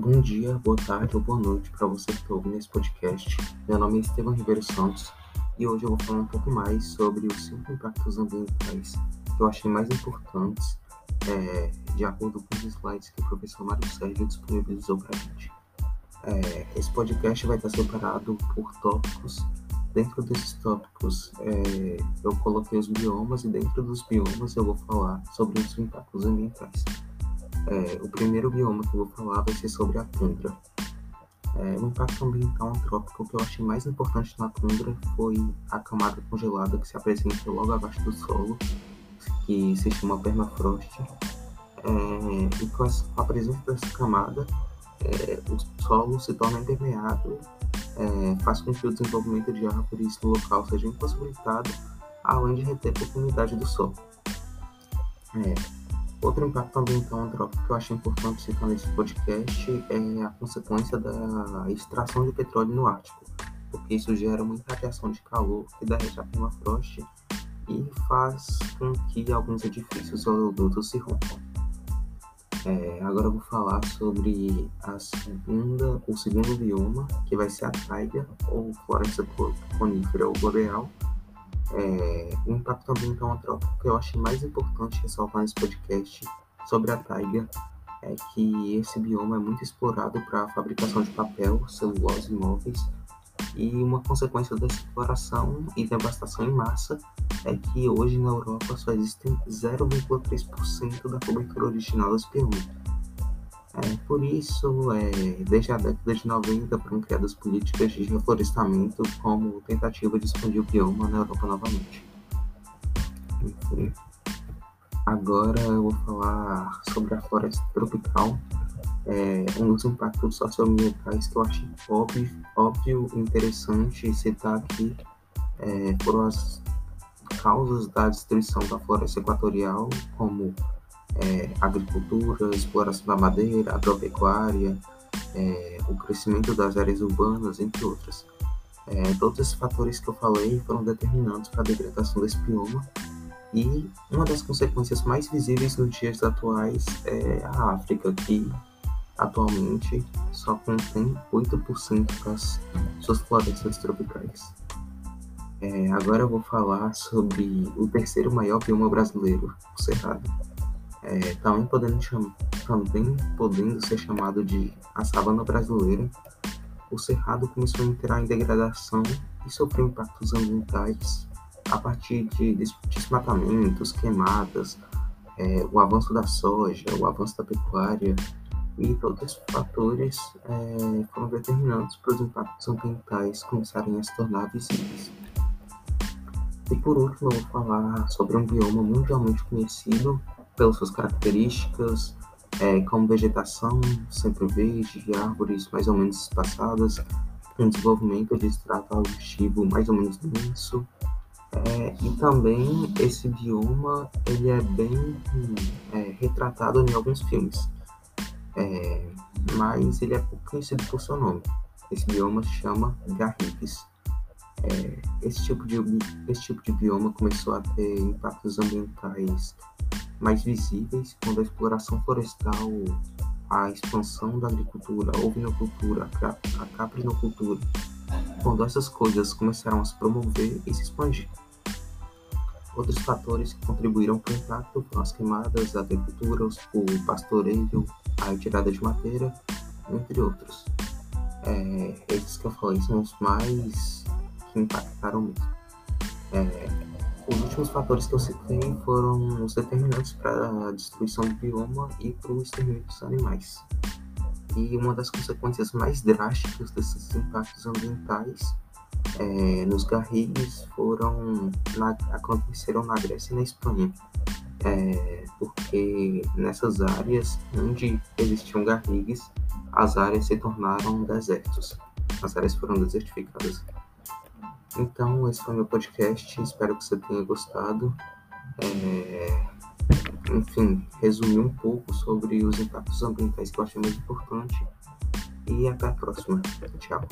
Bom dia, boa tarde ou boa noite para você que está ouvindo esse podcast. Meu nome é Estevam Ribeiro Santos e hoje eu vou falar um pouco mais sobre os cinco impactos ambientais que eu achei mais importantes é, de acordo com os slides que o professor Mário Sérgio disponibilizou para a gente. É, esse podcast vai estar separado por tópicos. Dentro desses tópicos, é, eu coloquei os biomas e dentro dos biomas eu vou falar sobre os impactos ambientais. É, o primeiro bioma que eu vou falar vai ser sobre a tundra. É, o impacto ambiental antrópico que eu achei mais importante na tundra foi a camada congelada que se apresenta logo abaixo do solo, que se chama permafrost. É, e com a presença dessa camada, é, o solo se torna impermeável, é, faz com que o desenvolvimento de árvores no local seja impossibilitado, além de reter a profundidade do solo. Outro impacto ambiental que eu acho importante citar nesse podcast é a consequência da extração de petróleo no Ártico, porque isso gera uma irradiação de calor que derrete a permafrost e faz com que alguns edifícios ou adultos se rompam. É, agora vou falar sobre a segunda, o segundo bioma, que vai ser a taiga, ou floresta conífera ou boreal, é, o impacto ambiental antrópico que eu acho mais importante ressaltar nesse podcast sobre a taiga é que esse bioma é muito explorado para a fabricação de papel, celulose e móveis, e uma consequência dessa exploração e devastação em massa é que hoje na Europa só existem 0,3% da cobertura original desse bioma. É, por isso, é, desde a década de 90 foram criadas políticas de reflorestamento como tentativa de expandir o bioma na Europa novamente. Agora eu vou falar sobre a floresta tropical. É, um dos impactos socioambientais que eu achei óbvio, óbvio interessante citar aqui é, foram as causas da destruição da floresta equatorial, como é, agricultura, exploração da madeira, agropecuária, é, o crescimento das áreas urbanas, entre outras. É, todos esses fatores que eu falei foram determinantes para a degradação desse bioma e uma das consequências mais visíveis nos dias atuais é a África, que atualmente só contém 8% das suas florestas tropicais. É, agora eu vou falar sobre o terceiro maior bioma brasileiro, o Cerrado é, também, podendo também podendo ser chamado de a savana brasileira, o cerrado começou a entrar em degradação e sofreu impactos ambientais a partir de desmatamentos, queimadas, é, o avanço da soja, o avanço da pecuária e todos esses fatores é, foram determinantes para os impactos ambientais começarem a se tornar visíveis. E por último, eu vou falar sobre um bioma mundialmente conhecido pelas suas características, é, como vegetação sempre verde, árvores mais ou menos espaçadas, um desenvolvimento de extrato auditivo mais ou menos denso, é, e também esse bioma ele é bem é, retratado em alguns filmes, é, mas ele é pouco conhecido por seu nome. Esse bioma se chama Garrigues. É, esse, tipo de, esse tipo de bioma começou a ter impactos ambientais mais visíveis quando a exploração florestal, a expansão da agricultura, a ovinocultura, a caprinocultura, quando essas coisas começaram a se promover e se expandir. Outros fatores que contribuíram para o impacto foram as queimadas, a agricultura, o pastoreio, a retirada de madeira, entre outros. É, esses que eu falei são os mais que impactaram mesmo. É, os últimos fatores que eu citei foram os determinantes para a destruição do bioma e para o extermínio dos animais. E uma das consequências mais drásticas desses impactos ambientais é, nos garrigues foram na, aconteceram na Grécia e na Espanha, é, porque nessas áreas onde existiam garrigues, as áreas se tornaram desertos, as áreas foram desertificadas. Então, esse foi meu podcast. Espero que você tenha gostado. É... Enfim, resumir um pouco sobre os impactos ambientais que eu achei muito importante. E até a próxima. Tchau.